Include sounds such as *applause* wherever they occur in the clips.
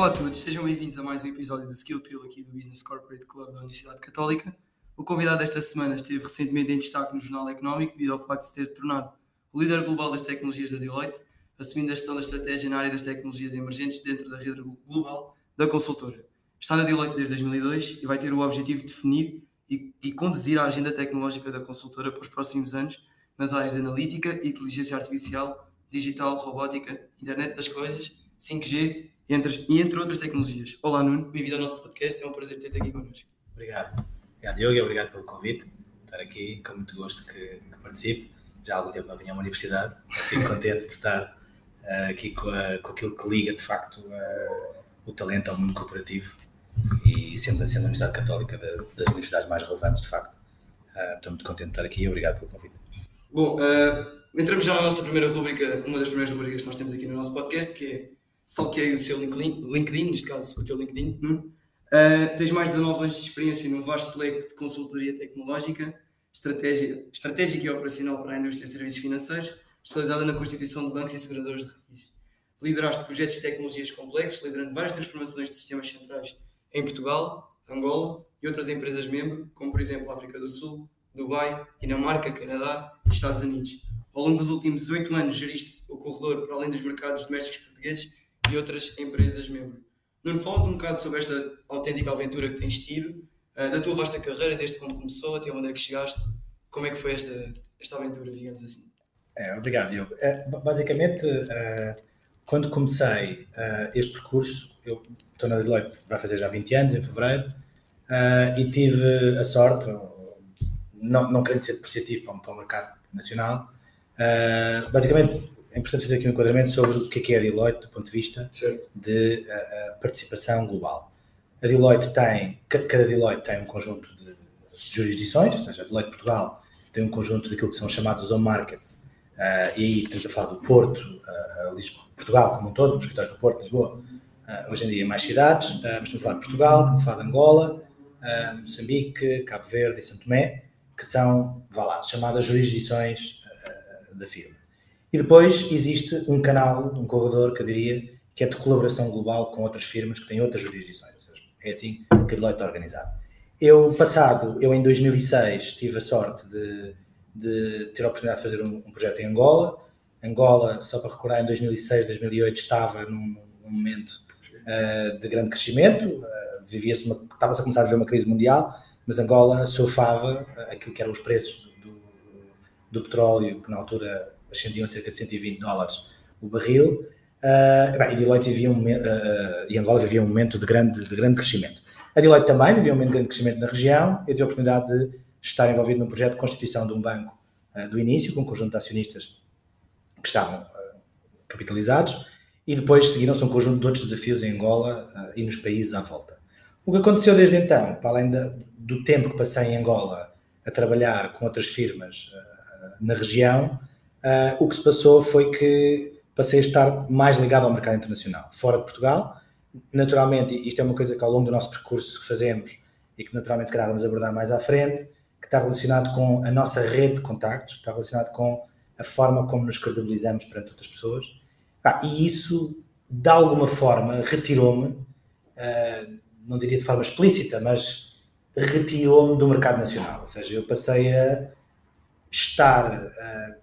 Olá a todos, sejam bem-vindos a mais um episódio do Skill Pill aqui do Business Corporate Club da Universidade Católica. O convidado desta semana esteve recentemente em destaque no Jornal Económico devido ao facto de se ter tornado o líder global das tecnologias da Deloitte, assumindo a gestão da estratégia na área das tecnologias emergentes dentro da rede global da consultora. Está na Deloitte desde 2002 e vai ter o objetivo de definir e, e conduzir a agenda tecnológica da consultora para os próximos anos nas áreas de analítica, inteligência artificial, digital, robótica, internet das coisas, 5G entre, e entre outras tecnologias. Olá Nuno, bem-vindo ao nosso podcast, é um prazer ter-te aqui connosco. Obrigado. Obrigado Diogo e obrigado pelo convite. Estar aqui, com muito gosto que, que participe. Já há algum tempo não vinha a uma universidade, fico contente por estar uh, aqui com, a, com, aquilo que liga de facto uh, o talento ao mundo corporativo e sendo, sendo a Universidade Católica da, das universidades mais relevantes de facto. Uh, estou muito contente de estar aqui e obrigado pelo convite. Bom, entramos já na nossa primeira rubrica, uma das primeiras rubricas que nós temos aqui no nosso podcast, que é salquei o seu LinkedIn, LinkedIn, neste caso o teu LinkedIn. Uh, tens mais de 19 anos de experiência num vasto leque de consultoria tecnológica, estratégia, estratégica e operacional para a indústria de serviços financeiros, especializada na constituição de bancos e seguradores de raiz. Lideraste projetos de tecnologias complexos, liderando várias transformações de sistemas centrais em Portugal, Angola e outras empresas membro, como por exemplo África do Sul, Dubai, Dinamarca, Canadá e Estados Unidos. Ao longo dos últimos oito anos geriste o corredor para além dos mercados domésticos portugueses e outras empresas membro. Nuno, falas um bocado sobre esta autêntica aventura que tens tido, uh, da tua vasta carreira, desde quando começou até onde é que chegaste, como é que foi esta, esta aventura, digamos assim? É, obrigado, Diogo. É, basicamente, uh, quando comecei uh, este percurso, eu estou na Deloitte, vai fazer já 20 anos, em fevereiro, e tive a sorte, não, não querendo ser depreciativo para, para o mercado nacional, basicamente é importante fazer aqui um enquadramento sobre o que é, que é a Deloitte do ponto de vista certo. de uh, participação global. A Deloitte tem, cada Deloitte tem um conjunto de jurisdições, ou seja, a Deloitte Portugal tem um conjunto daquilo que são chamados home markets, uh, e aí estamos a falar do Porto, uh, Lisboa, Portugal como um todo, os escritórios do Porto, Lisboa, hoje em dia mais cidades, mas estamos a falar de Portugal, estamos a falar de Angola, Moçambique, Cabo Verde e Santo Tomé, que são, vá lá, chamadas jurisdições da firma. E depois existe um canal, um corredor, que eu diria, que é de colaboração global com outras firmas que têm outras jurisdições. Ou seja, é assim que a Deloitte é organizado. Eu, passado, eu em 2006 tive a sorte de, de ter a oportunidade de fazer um, um, projeto em Angola. Angola, só para recordar, em 2006, 2008 estava num, num momento uh, de grande crescimento, uh, vivia-se estava-se a começar a viver uma crise mundial, mas Angola surfava uh, aquilo que eram os preços do, do petróleo, que na altura ascendiam a cerca de 120 dólares o barril, uh, e Deloitte vivia um, uh, e Angola vivia um momento de grande, de grande crescimento. A Deloitte também vivia um momento de grande crescimento na região, eu tive a oportunidade de estar envolvido num projeto de constituição de um banco uh, do início, com um conjunto de acionistas que estavam capitalizados, e depois seguiram-se um conjunto de outros desafios em Angola e nos países à volta. O que aconteceu desde então, para além do tempo que passei em Angola a trabalhar com outras firmas na região, Uh, o que se passou foi que passei a estar mais ligado ao mercado internacional, fora de Portugal. Naturalmente, isto é uma coisa que ao longo do nosso percurso fazemos e que naturalmente se calhar vamos abordar mais à frente, que está relacionado com a nossa rede de contactos, está relacionado com a forma como nos credibilizamos perante outras pessoas. Ah, e isso, de alguma forma, retirou-me, uh, não diria de forma explícita, mas retirou-me do mercado nacional. Ou seja, eu passei a estar uh,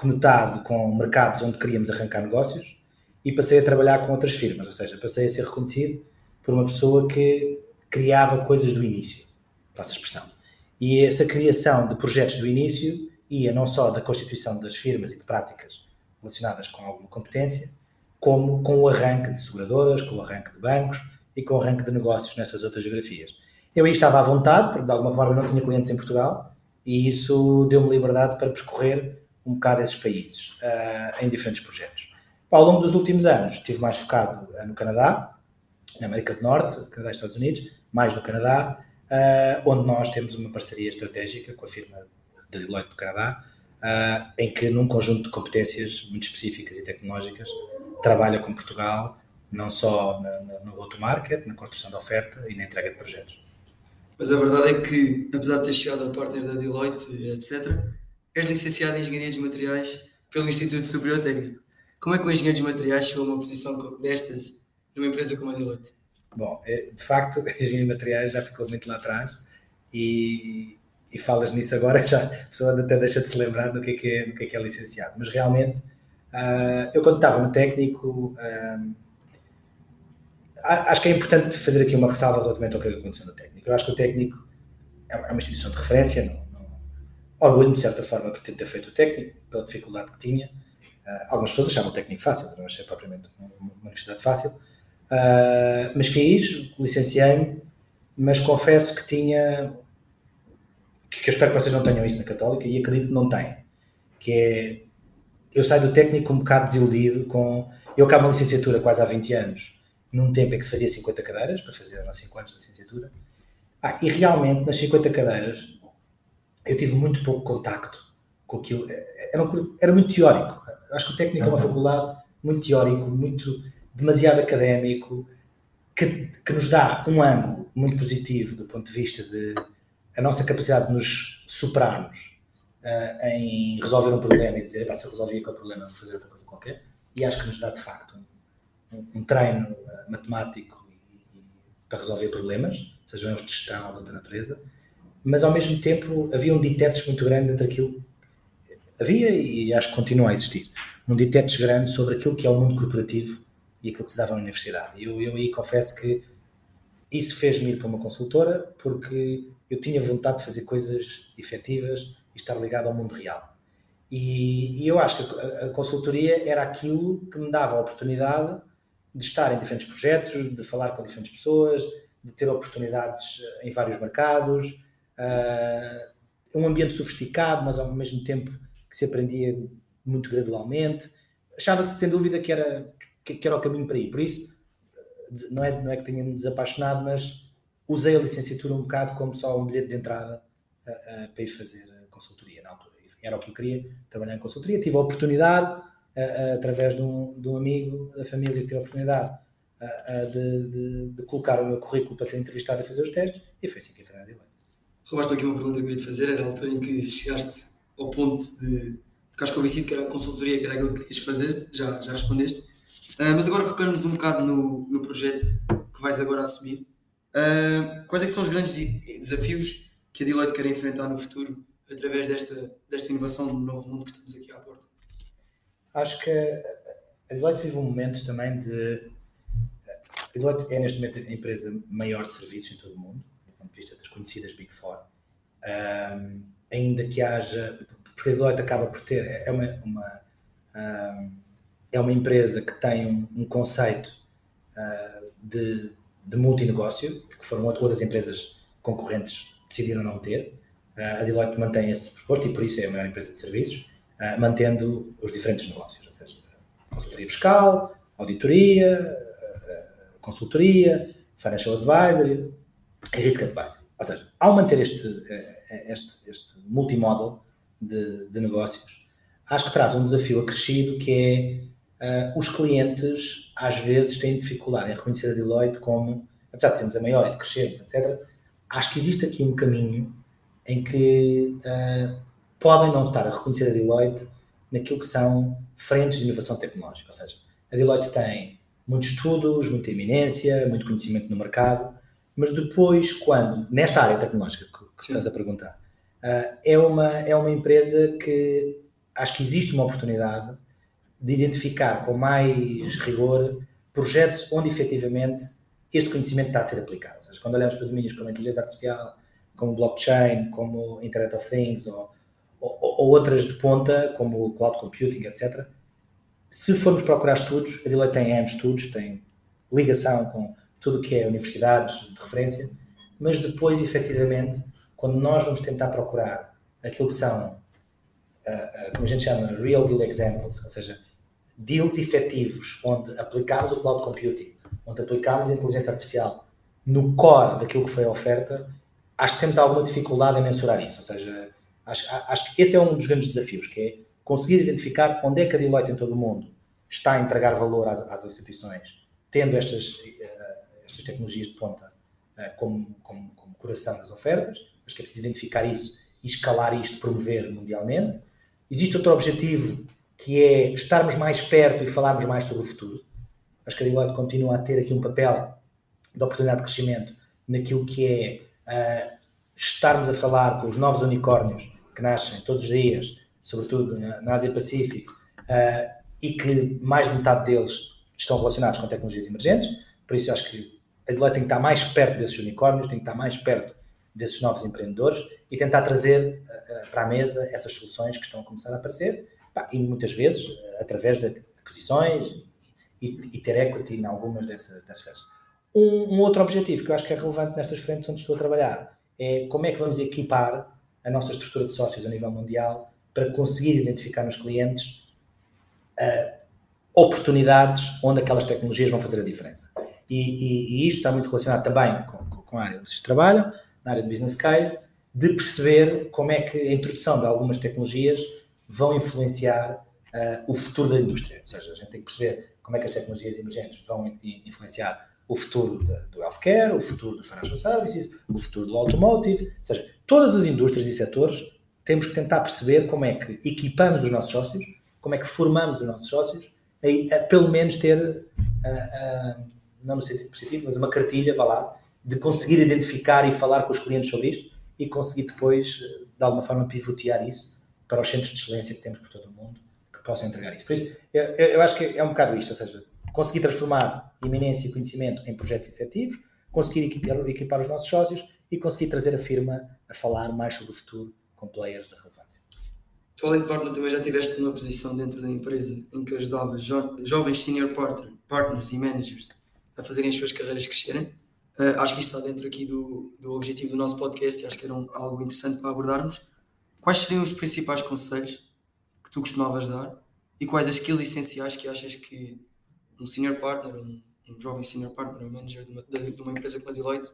conectado com mercados onde queríamos arrancar negócios e passei a trabalhar com outras firmas, ou seja, passei a ser reconhecido por uma pessoa que criava coisas do início, passa a expressão. E essa criação de projetos do início ia não só da constituição das firmas e de práticas relacionadas com alguma competência, como com o arranque de seguradoras, com o arranque de bancos e com o arranque de negócios nessas outras geografias. Eu aí estava à vontade, porque de alguma forma não tinha clientes em Portugal, e isso deu-me liberdade para percorrer um bocado esses países uh, em diferentes projetos. Ao longo dos últimos anos, estive mais focado uh, no Canadá, na América do Norte, Canadá e Estados Unidos, mais no Canadá, uh, onde nós temos uma parceria estratégica com a firma da Deloitte do Canadá, em que, num conjunto de competências muito específicas e tecnológicas, trabalha com Portugal, não só na, na, no go-to-market, na construção da oferta e na entrega de projetos. Mas a verdade é que, apesar de ter chegado a partner da Deloitte, etc., és licenciado em Engenharia de Materiais pelo Instituto Superior Técnico. Como é que o engenheiro de materiais chegou a uma posição destas numa empresa como a Deloitte? Bom, é, de facto, a *laughs* engenharia de materiais já ficou muito lá atrás e, e falas nisso agora, *laughs* já a pessoa até deixa de se lembrar do que é que é, que é, que é licenciado. Mas realmente, uh, eu quando estava no técnico, uh, acho que é importante fazer aqui uma ressalva relativamente ao que aconteceu no técnico. Eu acho que o técnico é uma instituição de referência, não, não, orgulho de certa forma por ter feito o técnico, pela dificuldade que tinha. Uh, algumas pessoas achavam o técnico fácil, não achei propriamente uma, uma universidade fácil. Uh, mas fiz, licenciei-me, mas confesso que tinha. Que, que, eu espero que vocês não tenham isso na Católica e acredito que não têm. Que é. Eu saio do técnico um bocado desiludido com. Eu acabo uma licenciatura quase há 20 anos, num tempo em que se fazia 50 cadeiras, para fazer há 5 anos de licenciatura. Ah, e realmente, nas 50 cadeiras, eu tive muito pouco contacto com aquilo. Era, um, era muito teórico. Acho que o técnico é uma faculdade muito teórico, muito demasiado académico, que, que nos dá um ângulo muito positivo do ponto de vista de a nossa capacidade de nos superarmos uh, em resolver um problema e dizer, se eu resolvi aquele problema, vou fazer outra coisa qualquer. E acho que nos dá, de facto, um, um treino uh, matemático e, e, para resolver problemas, sejam eles de gestão ou de outra natureza, mas ao mesmo tempo havia um ditetes muito grande entre aquilo. Havia e acho que continua a existir um ditetes grande sobre aquilo que é o mundo corporativo e aquilo que se dava na universidade. Eu, eu aí confesso que isso fez-me ir para uma consultora porque eu tinha vontade de fazer coisas efetivas e estar ligado ao mundo real. E, e eu acho que a, a, consultoria era aquilo que me dava a oportunidade de estar em diferentes projetos, de falar com diferentes pessoas, de ter oportunidades eh, em vários mercados, uh, um ambiente sofisticado, mas ao mesmo tempo que se aprendia muito gradualmente. Achava sem dúvida que era que, que, era o caminho para ir. Por isso, não é, não é que tenha-me desapaixonado, mas usei a licenciatura um bocado como só um bilhete de entrada uh, uh, para ir fazer consultoria na altura. Era o que eu queria, trabalhar em consultoria. Tive a oportunidade, através de um, de um, amigo da família, tive a oportunidade de, de, de, colocar o meu currículo para ser entrevistado e fazer os testes, e foi assim que entrei na Deloitte. Roubaste aqui uma pergunta que eu ia te fazer, era a altura em que chegaste ao ponto de ficares convencido que era a consultoria, que era aquilo que querias fazer, já, já respondeste. Uh, mas agora focando-nos um bocado no, no projeto que vais agora assumir, uh, quais é são os grandes desafios que a Deloitte quer enfrentar no futuro através desta, desta inovação do novo mundo que estamos aqui à porta? Acho que a Deloitte vive um momento também de. A Deloitte é neste momento a empresa maior de serviços em todo o mundo, do ponto de vista das conhecidas Big Four. Um, ainda que haja. Porque a Deloitte acaba por ter. É uma, uma um, é uma empresa que tem um, um conceito uh, de, de multinegócio, que foram outras empresas concorrentes decidiram não ter. Uh, a Deloitte mantém esse proposto e por isso é a maior empresa de serviços, uh, mantendo os diferentes negócios, ou seja, consultoria fiscal, auditoria, consultoria, financial advisory risk advisory. Ou seja, ao manter este, este, este multimodal de, de negócios, acho que traz um desafio acrescido que é uh, os clientes às vezes têm dificuldade em reconhecer a Deloitte como, apesar de sermos a maior e de crescermos, etc., acho que existe aqui um caminho em que uh, podem não estar a reconhecer a Deloitte naquilo que são frentes de inovação tecnológica. Ou seja, a Deloitte tem muitos estudos, muita eminência, muito conhecimento no mercado, mas depois, quando, nesta área tecnológica que, que estás a perguntar, uh, é, uma, é uma empresa que acho que existe uma oportunidade de identificar com mais rigor projetos onde efetivamente esse conhecimento está a ser aplicado. Ou seja, quando olhamos para domínios como a inteligência artificial, como blockchain, como Internet of Things ou, ou, ou outras de ponta, como o cloud computing, etc. Se formos procurar estudos, a Deloitte tem N estudos, tem ligação com tudo o que é universidades de referência, mas depois, efetivamente, quando nós vamos tentar procurar aquilo que são, uh, uh, como a gente chama, real deal examples, ou seja, deals efetivos onde aplicámos o cloud computing, onde aplicámos a inteligência artificial no core daquilo que foi a oferta, acho que temos alguma dificuldade em mensurar isso. Ou seja, acho, acho que esse é um dos grandes desafios, que é conseguir identificar onde é que a Deloitte em todo o mundo está a entregar valor às, às instituições, tendo estas, uh, estas tecnologias de ponta uh, como, como, como coração das ofertas. Acho que é preciso identificar isso e escalar isto, promover mundialmente. Existe outro objetivo que é estarmos mais perto e falarmos mais sobre o futuro. Acho que a Deloitte continua a ter aqui um papel de oportunidade de crescimento naquilo que é uh, estarmos a falar com os novos unicórnios que nascem todos os dias, sobretudo na, na Ásia Pacífico, uh, e que mais de metade deles estão relacionados com tecnologias emergentes. Por isso, acho que a Deloitte tem que estar mais perto desses unicórnios, tem que estar mais perto desses novos empreendedores e tentar trazer uh, para a mesa essas soluções que estão a começar a aparecer, e muitas vezes uh, através de aquisições e, e, ter equity em algumas dessas, dessas um, um, outro objetivo que eu acho que é relevante nestas frentes onde estou a trabalhar é como é que vamos equipar a nossa estrutura de sócios a nível mundial para conseguir identificar nos clientes uh, oportunidades onde aquelas tecnologias vão fazer a diferença. E, e, e isto está muito relacionado também com, com a área onde vocês trabalham, na área de business case, de perceber como é que a introdução de algumas tecnologias vão influenciar uh, o futuro da indústria. Ou seja, a gente tem que perceber como é que as tecnologias emergentes vão influenciar o futuro do healthcare, o futuro do financial services, o futuro do automotive, ou seja, todas as indústrias e setores temos que tentar perceber como é que equipamos os nossos sócios, como é que formamos os nossos sócios, a, a pelo menos ter, não no sentido positivo, mas uma cartilha, vá lá, de conseguir identificar e falar com os clientes sobre isto e conseguir depois, de alguma forma, pivotear isso para os centros de excelência que temos por todo o mundo que possam entregar isso. Por isso, eu, eu acho que é um bocado isto, ou seja, conseguir transformar iminência e conhecimento em projetos efetivos, conseguir equipar, equipar os nossos sócios e conseguir trazer a firma a falar mais sobre o futuro com players de relevância. Tu, além de partner, também já tiveste uma posição dentro da empresa em que ajudavas jo jovens senior partner, partners e managers a fazerem as suas carreiras crescerem. Uh, acho que isso está dentro aqui do, do objetivo do nosso podcast e acho que era um, algo interessante para abordarmos. Quais seriam os principais conselhos que tu costumavas dar e quais as skills essenciais que achas que um senior partner, um, um jovem senior partner, um manager de uma, de uma, empresa como a Deloitte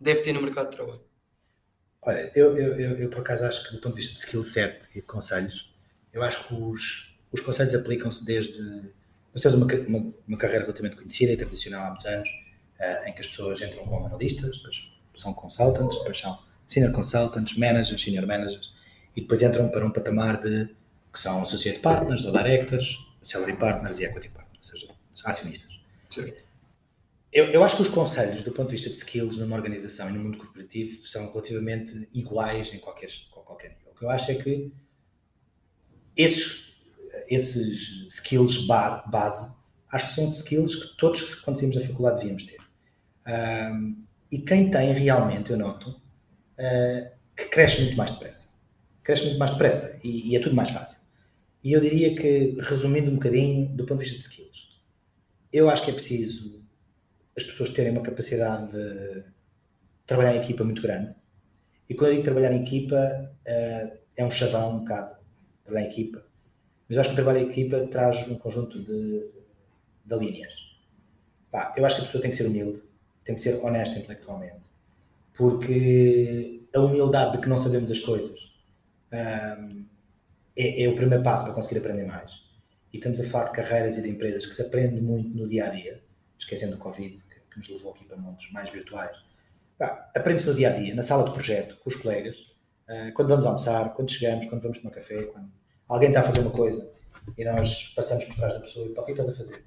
deve ter no mercado de trabalho? Olha, eu, eu, eu, eu por acaso acho que do ponto de vista de skill set e de conselhos, eu acho que os, os conselhos aplicam-se desde. Nós temos uma, uma, uma, carreira relativamente conhecida e tradicional há muitos anos, uh, em que as pessoas entram como analistas, depois são consultants, depois são senior consultants, managers, senior managers, e depois entram para um patamar de que são associate partners ou directors, salary partners e equity partners, ou seja, acionistas. Certo. Eu, eu acho que os conselhos, do ponto de vista de skills numa organização e no mundo corporativo, são relativamente iguais em qualquer, qualquer nível. O que eu acho é que esses, esses skills bar, base, acho que são skills que todos, quando saímos da faculdade, devíamos ter. Um, e quem tem realmente, eu noto, uh, que cresce muito mais depressa. Cresce muito mais depressa e, e é tudo mais fácil. E eu diria que, resumindo um bocadinho, do ponto de vista de skills, eu acho que é preciso as pessoas terem uma capacidade de trabalhar em equipa muito grande. E quando eu digo trabalhar em equipa, uh, é um chavão um bocado, trabalhar em equipa. Mas eu acho que o trabalho em equipa traz um conjunto de, de linhas. Pá, eu acho que a pessoa tem que ser humilde, tem que ser honesta intelectualmente. Porque a humildade de que não sabemos as coisas um, é, é, o primeiro passo para conseguir aprender mais. E estamos a falar de carreiras e de empresas que se aprende muito no dia a dia, esquecendo o Covid, que, que nos levou aqui para mundos mais virtuais. Aprende-se no dia a dia, na sala de projeto, com os colegas, uh, quando vamos almoçar, quando chegamos, quando vamos tomar café, quando alguém está a fazer uma coisa e nós passamos por trás da pessoa e o que estás a fazer?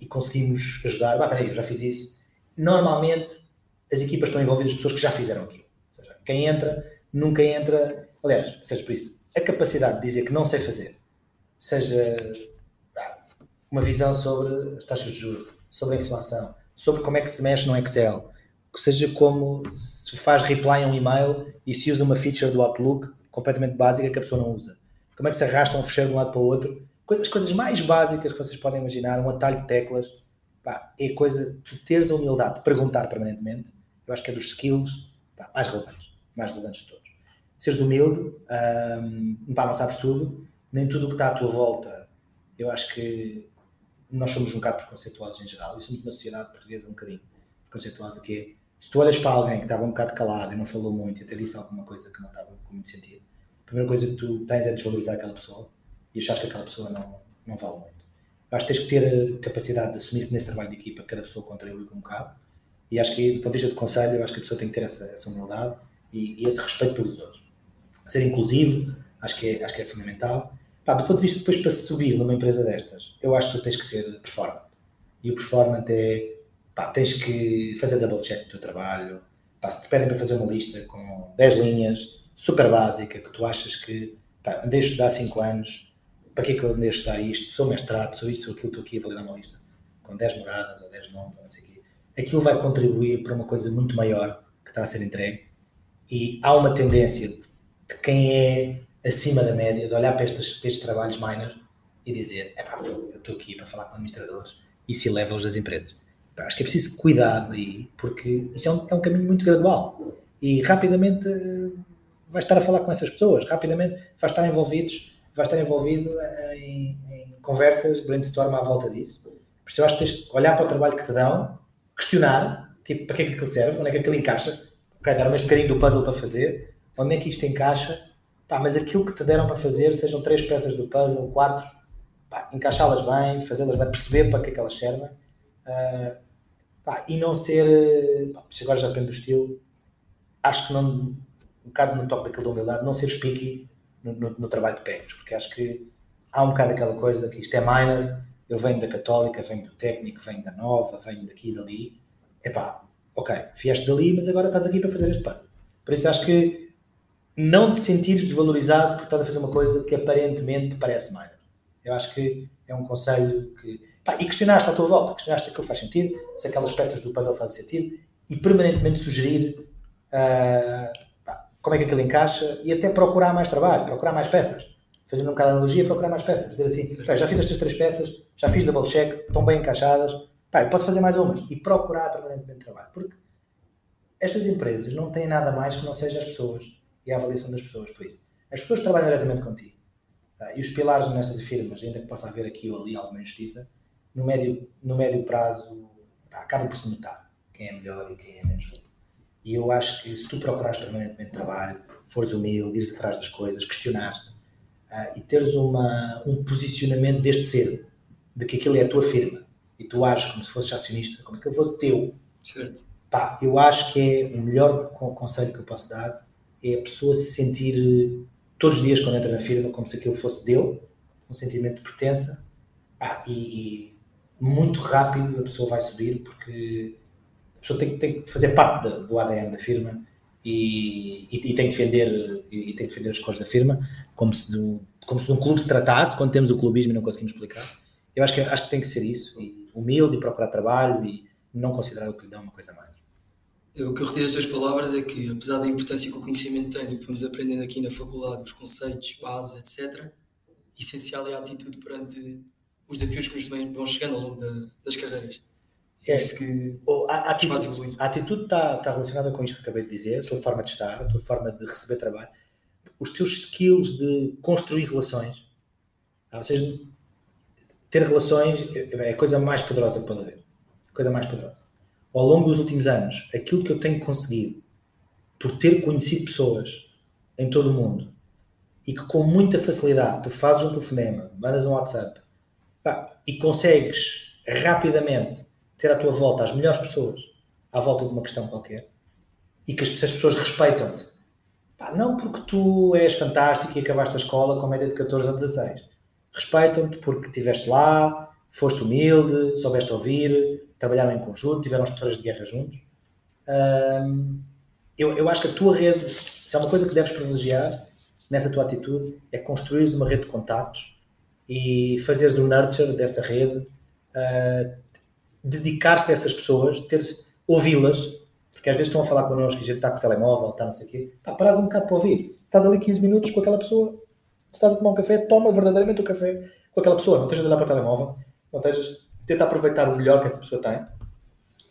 E conseguimos ajudar, ah, peraí, eu já fiz isso. Normalmente as equipas estão envolvidas pessoas que já fizeram aquilo. Ou seja, quem entra, nunca entra. Aliás, seja por isso, a capacidade de dizer que não sei fazer, seja uma visão sobre as taxas de juros, sobre a inflação, sobre como é que se mexe no Excel, seja como se faz reply a um e-mail e se usa uma feature do Outlook completamente básica que a pessoa não usa. Como é que se arrasta um fecheiro de um lado para o outro. As coisas mais básicas que vocês podem imaginar, um atalho de teclas, pá, é coisa de teres a humildade de perguntar permanentemente. Eu acho que é dos skills pá, mais relevantes, mais relevantes de todos seres humilde, um, pá, não sabes tudo, nem tudo o que está à tua volta. Eu acho que nós somos um bocado preconceituosos em geral e somos uma sociedade portuguesa um bocadinho preconceituosa que é, se tu olhas para alguém que estava um bocado calado e não falou muito e até disse alguma coisa que não estava com muito sentido, primeira coisa que tu tens é desvalorizar aquela pessoa e achar que aquela pessoa não, não vale muito. Acho que tens que ter a capacidade de assumir que nesse trabalho de equipa cada pessoa contribui um bocado e acho que do ponto de vista de conselho, acho que a pessoa tem que ter essa, essa humildade e, e esse respeito pelos outros ser inclusivo, acho que é, acho que é fundamental. Pá, do ponto de vista depois para subir numa empresa destas, eu acho que tu tens que ser performante. e o performance é pá, tens que fazer double check do teu trabalho. Pá, se te pedem para fazer uma lista com 10 linhas, super básica, que tu achas que pá, andei a estudar 5 anos, para que é que eu andei a estudar isto? Sou mestrado, sou isto, sou aquilo, estou aqui a validar uma lista com 10 moradas ou 10 nomes, não sei o quê. Aquilo vai contribuir para uma coisa muito maior que está a ser entregue e há uma tendência de, de quem é acima da média de olhar para estes, para estes trabalhos minor e dizer, é pá, eu estou aqui para falar com administradores e se leva-os das empresas. Pá, acho que é preciso cuidado aí, porque isso é um, é um caminho muito gradual e rapidamente eh, vai estar a falar com essas pessoas, rapidamente vai estar envolvidos, vai estar envolvido em, em conversas, brainstorm à volta disso. Por isso eu acho que tens que olhar para o trabalho que te dão, questionar, tipo, para que é que aquilo serve, onde é que aquilo encaixa, ok, mais um bocadinho do puzzle para fazer, onde é que isto encaixa, pá, mas aquilo que te deram para fazer, sejam três peças do puzzle, quatro, encaixá-las bem, fazê-las bem, perceber para que é que elas servem, uh, pá, e não ser, pá, agora já depende do estilo, acho que não, um bocado no toque daquilo da humildade, não ser picky no, no, no, trabalho de pegas, porque acho que há um bocado aquela coisa que isto é minor, eu venho da Católica, venho do técnico, venho da Nova, venho daqui e dali, epá, ok, vieste dali, mas agora estás aqui para fazer este puzzle. Por isso acho que não te sentires desvalorizado porque estás a fazer uma coisa que aparentemente parece minor. Eu acho que é um conselho que. Pá, e questionaste à tua volta, questionaste se aquilo faz sentido, se aquelas peças do puzzle fazem sentido e permanentemente sugerir uh, como é que aquilo encaixa e até procurar mais trabalho, procurar mais peças. Fazendo um bocado de analogia, procurar mais peças. Dizer assim, já fiz estas três peças, já fiz double check, estão bem encaixadas, pá, posso fazer mais umas. E procurar permanentemente trabalho. Porque estas empresas não têm nada mais que não seja as pessoas e a avaliação das pessoas, por isso. As pessoas trabalham diretamente contigo. Tá? E os pilares nestas firmas, ainda que possa haver aqui ou ali alguma injustiça, no médio, no médio prazo pá, acaba por se notar quem é melhor e quem é menos bom. E eu acho que se tu procurares permanentemente trabalho, fores humilde, ires atrás das coisas, questionaste uh, e teres uma, um posicionamento desde cedo de que aquilo é a tua firma e tu ages como se fosses acionista, como se aquilo fosse teu. Certo. Pá, eu acho que é o melhor conselho que eu posso dar é a pessoa se sentir todos os dias quando entra na firma como se aquilo fosse dele, um sentimento de pertença, ah, e, e, muito rápido a pessoa vai subir porque pessoa tem, tem que fazer parte do ADN da firma e, e, e, tem que defender e, tem que defender as cores da firma como se, do, como se de um clube se tratasse quando temos o clubismo e não conseguimos explicar. Eu acho que, acho que tem que ser isso, e humilde e procurar trabalho e não considerar o que lhe dá uma coisa mais. Eu, o que eu retiro das tuas palavras é que, apesar da importância que o conhecimento tem, do que vamos aprendendo aqui na faculdade, os conceitos, base, etc., essencial é a atitude perante os desafios que nos vão chegando ao longo da, das carreiras. É, isso que a, a atitude. A atitude está, está relacionada com isto que acabei de dizer, a tua forma de estar, a tua forma de receber trabalho, os teus skills de construir relações. Ah, ou seja, ter relações é, a coisa mais poderosa que pode haver. Coisa mais poderosa ao longo dos últimos anos, aquilo que eu tenho conseguido por ter conhecido pessoas em todo o mundo e que com muita facilidade tu fazes um telefonema, mandas um WhatsApp pá, e consegues rapidamente ter à tua volta as melhores pessoas à volta de uma questão qualquer e que as, pessoas respeitam-te. Não porque tu és fantástico e acabaste a escola com média de 14 ou 16. Respeitam-te porque estiveste lá, foste humilde, soubeste ouvir, trabalharam em conjunto, tiveram histórias de guerra juntos. Um, eu, eu acho que a tua rede, se é uma coisa que deves privilegiar nessa tua atitude, é construir uma rede de contactos e fazeres o nurture dessa rede, uh, dedicar-te a essas pessoas, teres, ouvi-las, porque às vezes estão a falar connosco e a gente está com o telemóvel, está não sei o quê, pá, paras um bocado para ouvir. Estás ali 15 minutos com aquela pessoa, se estás a tomar um café, toma verdadeiramente o café com aquela pessoa, não estejas a olhar para o telemóvel, não estejas tenta aproveitar o melhor que essa pessoa tem.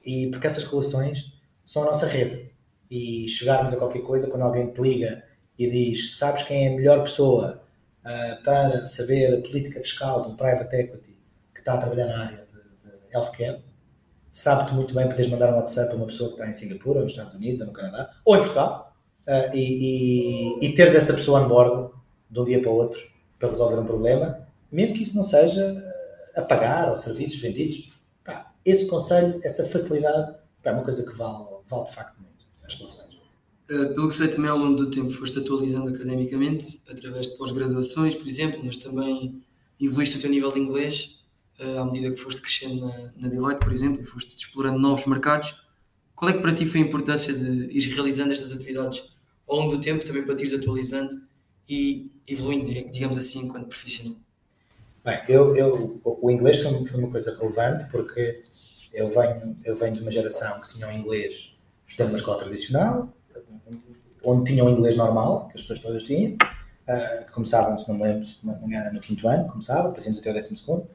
E porque essas relações são a nossa rede. E chegarmos a qualquer coisa quando alguém te liga e diz sabes quem é a melhor pessoa uh, para saber a política fiscal de um private equity que está a trabalhar na área healthcare sabe-te muito bem poderes mandar um WhatsApp a uma pessoa que está em Singapura, ou nos Estados Unidos, ou no Canadá, ou em Portugal, uh, e, e, e, teres essa pessoa on board de um dia para o outro para resolver um problema, mesmo que isso não seja a pagar ou serviços vendidos. Pá, esse conselho, essa facilidade, pá, é uma coisa que vale, vale de facto muito as relações. Uh, pelo que sei, também ao longo do tempo foste atualizando academicamente, através de pós-graduações, por exemplo, mas também evoluíste o teu nível de inglês. Uh, à medida que foste crescendo na, na Deloitte, por exemplo, e foste explorando novos mercados. Qual é que para ti foi a importância de ir realizando estas atividades ao longo do tempo, também para te ires atualizando e evoluindo, digamos assim, enquanto profissional? Bem, eu, eu, o inglês foi, foi uma coisa relevante porque eu venho, eu venho de uma geração que tinha o inglês estudando numa escola tradicional, onde tinham o inglês normal, que as pessoas todas tinham, uh, que começavam, se não me lembro, engano, no quinto ano, começava, depois íamos até o décimo segundo,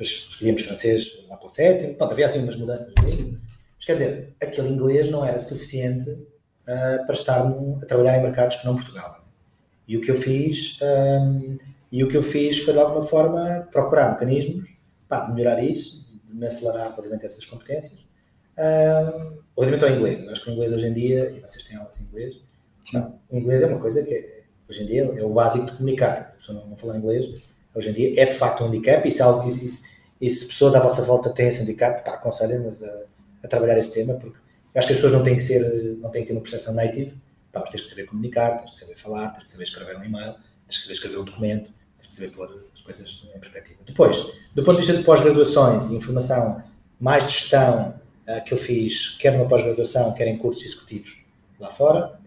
depois escolhíamos francês lá para o sétimo, pronto, havia assim umas mudanças. Mas quer dizer, aquele inglês não era suficiente uh, para estar num, a trabalhar em mercados que não Portugal. E o que eu fiz, um, e o que eu fiz foi de alguma forma procurar mecanismos para de melhorar isso, de me acelerar relativamente a essas competências. Uh, relativamente ao inglês, acho que o inglês hoje em dia, e vocês têm aulas de inglês, não, o inglês é uma coisa que é, hoje em dia é o básico de comunicar. Se a pessoa não, não falar inglês, hoje em dia é de facto um handicap e se, algo, e, se, e se pessoas à vossa volta têm esse handicap, pá, aconselhem-nos a, a, trabalhar esse tema, porque eu acho que as pessoas não têm que ser, não têm que ter uma percepção native, pá, mas tens que saber comunicar, tens que saber falar, tens que saber escrever um e-mail, tens que saber escrever um documento, tens que saber pôr as coisas em perspectiva. Depois, do ponto de vista de pós-graduações e informação mais de gestão uh, que eu fiz, quer numa pós-graduação, quer em cursos executivos lá fora,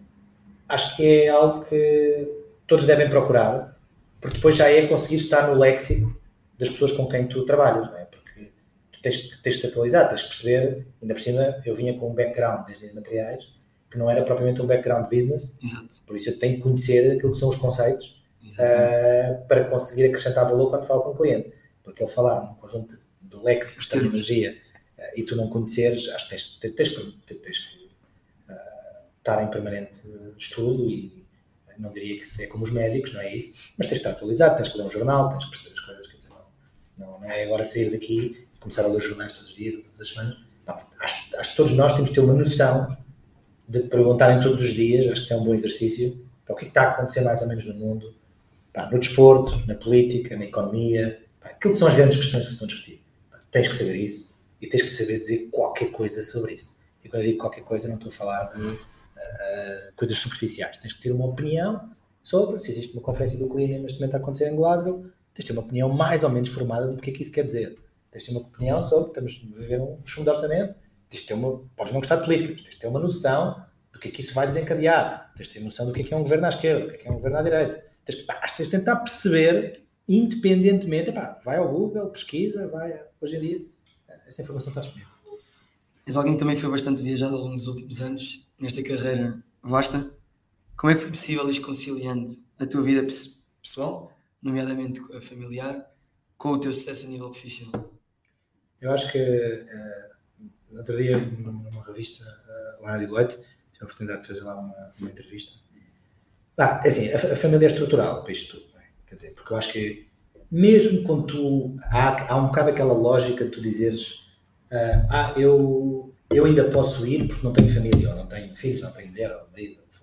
acho que é algo que todos devem procurar, porque depois já é conseguir estar no léxico das pessoas com quem tu trabalhas, não é? Porque tu tens, tens que te atualizar, tens que perceber, ainda por cima eu vinha com um background desde materiais que não era propriamente um background business, Exato. por isso eu tenho que conhecer aquilo que são os conceitos uh, para conseguir acrescentar valor quando falo com o cliente. Porque ele falar num conjunto de léxicos, de terminologia, uh, e tu não conheceres, acho que tens, tens, tens, tens que uh, estar em permanente estudo e não diria que é como os médicos, não é isso, mas tens de estar atualizado, tens que ler um jornal, tens que perceber as coisas, quer dizer, não, não, não é agora sair daqui e começar a ler jornais todos os dias todas as semanas. Não, acho, acho que todos nós temos que ter uma noção de te perguntarem todos os dias, acho que isso é um bom exercício, para o que, é que está a acontecer mais ou menos no mundo, pá, no desporto, na política, na economia, pá, aquilo que são as grandes questões que se estão a discutir. Pá, tens que saber isso e tens que saber dizer qualquer coisa sobre isso. E quando eu digo qualquer coisa, não estou a falar de uh, coisas superficiais. Tens que ter uma opinião sobre se existe uma conferência do clima neste momento a acontecer em Glasgow, tens de ter uma opinião mais ou menos formada do que é que isso quer dizer. Tens de ter uma opinião sobre, estamos a viver um chumbo de orçamento, tens de ter uma, podes não gostar de política, tens de ter uma noção do que é que isso vai desencadear, tens de ter noção do que é que é um governo à esquerda, do que é que é um governo à direita. Tens, pá, tens de tentar perceber, independentemente, vai ao Google, pesquisa, vai, hoje em dia, essa informação está disponível. És alguém que também foi bastante viajado ao longo dos últimos anos, nesta carreira vasta. Como é que foi possível ir conciliando a tua vida pessoal, nomeadamente a familiar, com o teu sucesso a nível profissional? Eu acho que uh, no outro dia, numa revista uh, lá na Deloitte, tive a oportunidade de fazer lá uma, uma entrevista. Ah, é assim, a, a, família é estrutural para isto tudo, é? quer dizer, porque eu acho que mesmo quando tu. Há, há um bocado aquela lógica de tu dizeres: uh, Ah, eu, eu ainda posso ir porque não tenho família, ou não tenho filhos, não tenho mulher, ou marido, ou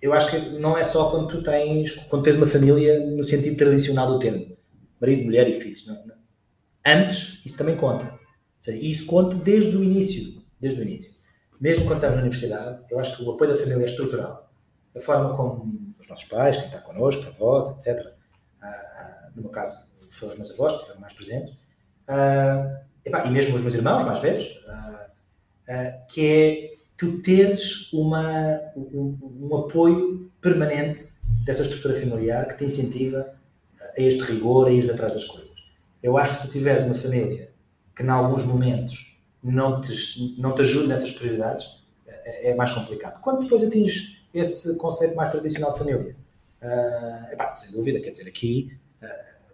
eu acho que não é só quando tu tens, quando tens uma família no sentido tradicional do termo, marido, mulher e filhos. Não, não. Antes, isso também conta. Seja, isso conta desde o início. Desde o início. Mesmo quando estamos na universidade, eu acho que o apoio da família é estrutural. A forma como os nossos pais, quem está connosco, avós, etc. Ah, no meu caso, foram os meus avós que estiveram mais presentes. Ah, e mesmo os meus irmãos mais velhos. Ah, ah, que é tu teres uma, um, um apoio permanente dessa estrutura familiar que te incentiva a este rigor, a ir atrás das coisas. Eu acho que se tu tiveres uma família que, em alguns momentos, não te, não te ajude nessas prioridades, é, é mais complicado. Quando depois atinges esse conceito mais tradicional de família, uh, epá, sem dúvida, quer dizer, aqui uh,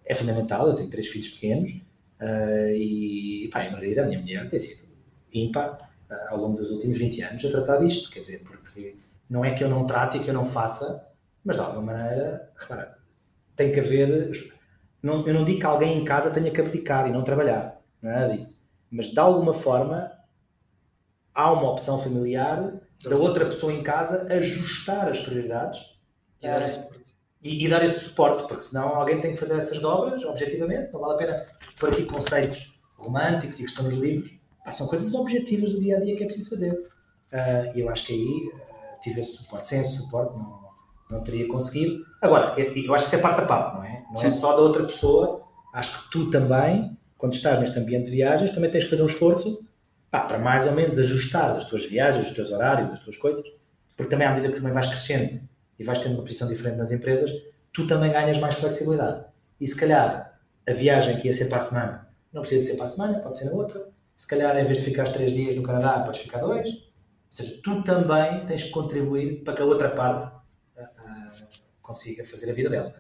é fundamental. Eu tenho três filhos pequenos uh, e epá, a minha mulher tem sido ímpar ao longo dos últimos 20 anos a tratar disto. Quer dizer, porque não é que eu não trate e que eu não faça, mas de alguma maneira, repara, tem que haver. Não, eu não digo que alguém em casa tenha que abdicar e não trabalhar, não é nada disso. Mas de alguma forma há uma opção familiar da outra pessoa em casa ajustar as prioridades e dar, esse e, e dar esse suporte, porque senão alguém tem que fazer essas dobras, objetivamente, não vale a pena pôr aqui conceitos românticos e que estão nos livros, Pá, são coisas objetivas do dia a dia que é preciso fazer. E uh, eu acho que aí uh, tive esse suporte. Sem esse suporte não, não teria conseguido. Agora, eu, eu acho que isso é parte a parte, não é? Não é Sim. é só da outra pessoa. acho que tu também, quando estás neste ambiente de viagens, também tens que fazer um esforço pá, para mais ou menos ajustar as tuas viagens, os teus horários, as tuas coisas, porque também à medida que também vais crescendo e vais tendo uma posição diferente nas empresas, tu também ganhas mais flexibilidade. E se calhar a viagem que ia ser para a semana não precisa de ser para a semana, pode ser na outra. Se calhar em vez de ficar três dias no Canadá, podes ficar dois. Ou seja, tu também tens que contribuir para que a outra parte uh, consiga fazer a vida dela.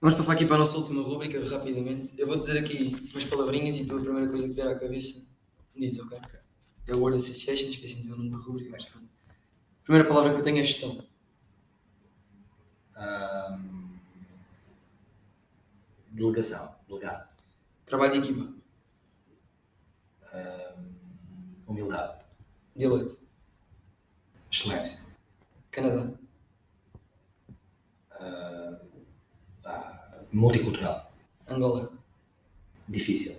Vamos passar aqui para a nossa última rubrica rapidamente. Eu vou dizer aqui umas palavrinhas e tu a primeira coisa que te vier à cabeça diz, ok? okay. É o Word Association, esqueci de dizer o nome da rubrica, mas pronto. A primeira palavra que eu tenho é gestão. Um, delegação, delegado. Trabalho de equipa. Um, humildade. Dialeto. Excelência. Canadá. Uh, ah, multicultural. Angola. Difícil.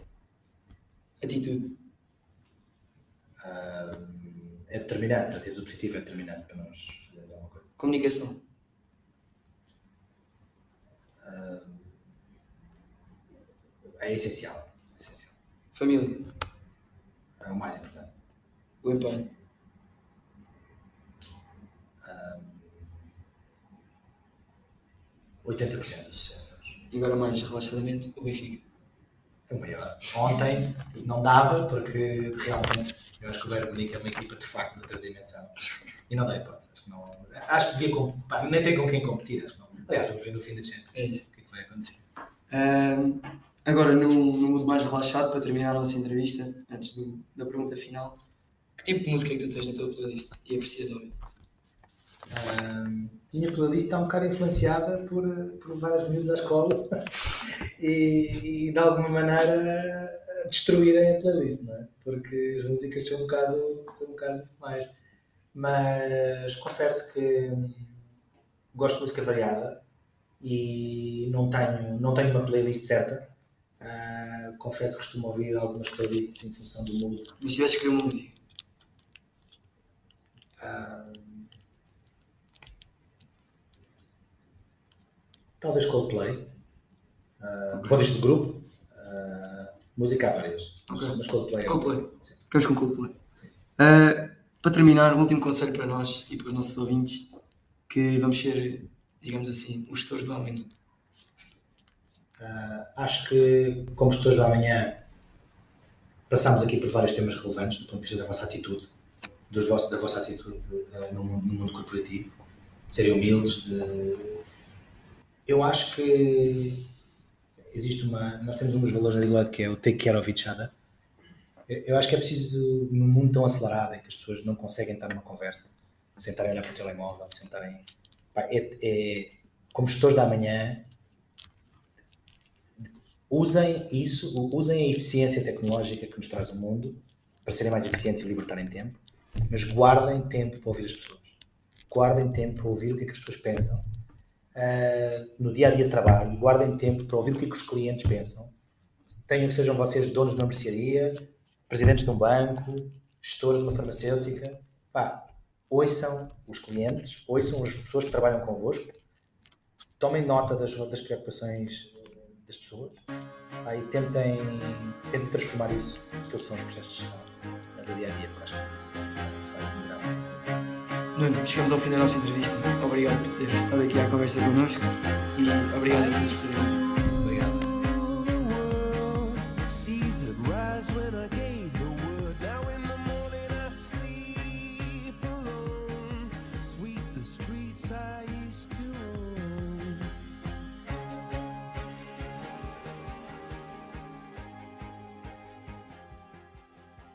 Atitude. É determinante, a atitude positiva é determinante para nós fazermos alguma coisa. Comunicação. É essencial. É essencial. Família. É o mais importante. O empenho. Um, 80% do sucesso. E agora mais relaxadamente, o Benfica. É o maior. Ontem não dava porque realmente eu acho que o Bayern Munique é uma equipa de facto de outra dimensão. E não dá hipótese. Acho que, não, acho que devia pá, nem tem com quem competir. Acho que não. Aliás, vamos ver no fim da Champions. É isso. O que é que vai acontecer. Um, agora, no modo mais relaxado, para terminar a nossa entrevista, antes do, da pergunta final, que tipo de música é que tu tens na tua playlist e aprecias ouvir? Um, minha playlist está um bocado influenciada por, por vários miúdos à escola *laughs* e, e de alguma maneira destruírem a playlist, não é? Porque as músicas são um bocado, são um bocado mais. Mas confesso que gosto de música variada e não tenho, não tenho uma playlist certa. Uh, confesso que costumo ouvir algumas playlists em função do mood. Mas se tivesse escolher uma música? Uh, talvez Coldplay. Uh, okay. Pode do grupo. Uh, música há várias. Okay. Mas Coldplay. É Coldplay. Ficamos com Coldplay. Uh, para terminar, um último conselho para nós e para os nossos ouvintes, que vamos ser, digamos assim, os gestores do amanhã. Uh, acho que, como gestores do amanhã, passámos aqui por vários temas relevantes do ponto de vista da vossa atitude, dos vossos, da vossa atitude uh, no, no, mundo corporativo, de serem humildes, de... Eu acho que existe uma. Nós temos um dos valores na Deloitte que é o take care of each other. Eu acho que é preciso, num mundo tão acelerado em que as pessoas não conseguem estar numa conversa, sentarem a olhar para o telemóvel, sentarem. É, é, como gestores da manhã, usem isso, usem a eficiência tecnológica que nos traz o mundo para serem mais eficientes e libertarem tempo, mas guardem tempo para ouvir as pessoas. Guardem tempo para ouvir o que é que as pessoas pensam. Uh, no dia a dia de trabalho, guardem tempo para ouvir o que, é que os clientes pensam. Tenham que sejam vocês donos de uma mercearia, presidentes de um banco, gestores de uma farmacêutica. Pá, ouçam os clientes, ouçam as pessoas que trabalham convosco, tomem nota das, das preocupações das pessoas pá, e tentem, tentem transformar isso que são os processos de gestão no dia a dia, porque acho que isso vai melhorar. Nuno, chegamos ao fim da nossa entrevista. Obrigado por ter estado aqui à conversa connosco e obrigado a todos por terem